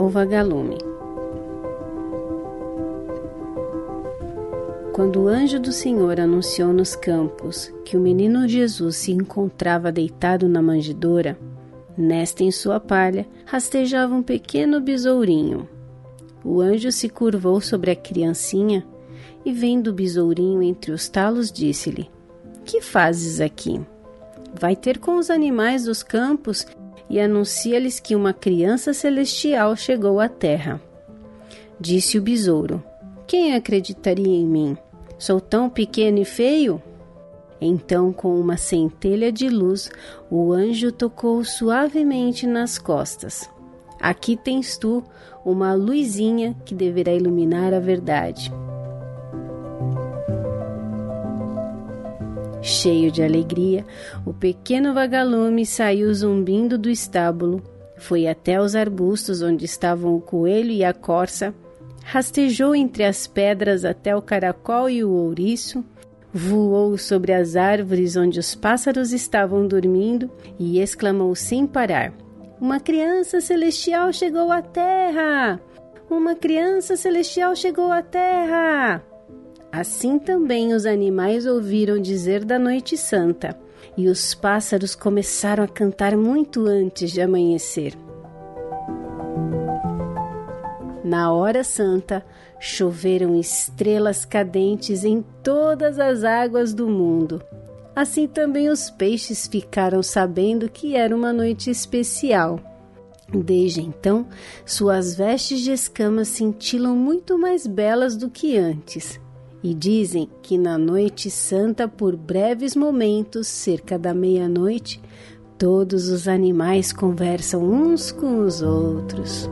o vagalume. Quando o anjo do Senhor anunciou nos campos que o menino Jesus se encontrava deitado na manjedoura, nesta em sua palha rastejava um pequeno besourinho. O anjo se curvou sobre a criancinha e, vendo o besourinho entre os talos, disse-lhe: Que fazes aqui? Vai ter com os animais dos campos e anuncia-lhes que uma criança celestial chegou à terra. Disse o besouro: Quem acreditaria em mim? Sou tão pequeno e feio? Então, com uma centelha de luz, o anjo tocou suavemente nas costas. Aqui tens tu uma luzinha que deverá iluminar a verdade. Cheio de alegria, o pequeno vagalume saiu zumbindo do estábulo, foi até os arbustos onde estavam o coelho e a corça, rastejou entre as pedras até o caracol e o ouriço, voou sobre as árvores onde os pássaros estavam dormindo e exclamou sem parar: Uma criança celestial chegou à terra! Uma criança celestial chegou à terra! Assim também os animais ouviram dizer da Noite Santa, e os pássaros começaram a cantar muito antes de amanhecer. Na hora santa, choveram estrelas cadentes em todas as águas do mundo. Assim também os peixes ficaram sabendo que era uma noite especial. Desde então, suas vestes de escamas cintilam muito mais belas do que antes e dizem que na noite santa, por breves momentos, cerca da meia-noite, todos os animais conversam uns com os outros.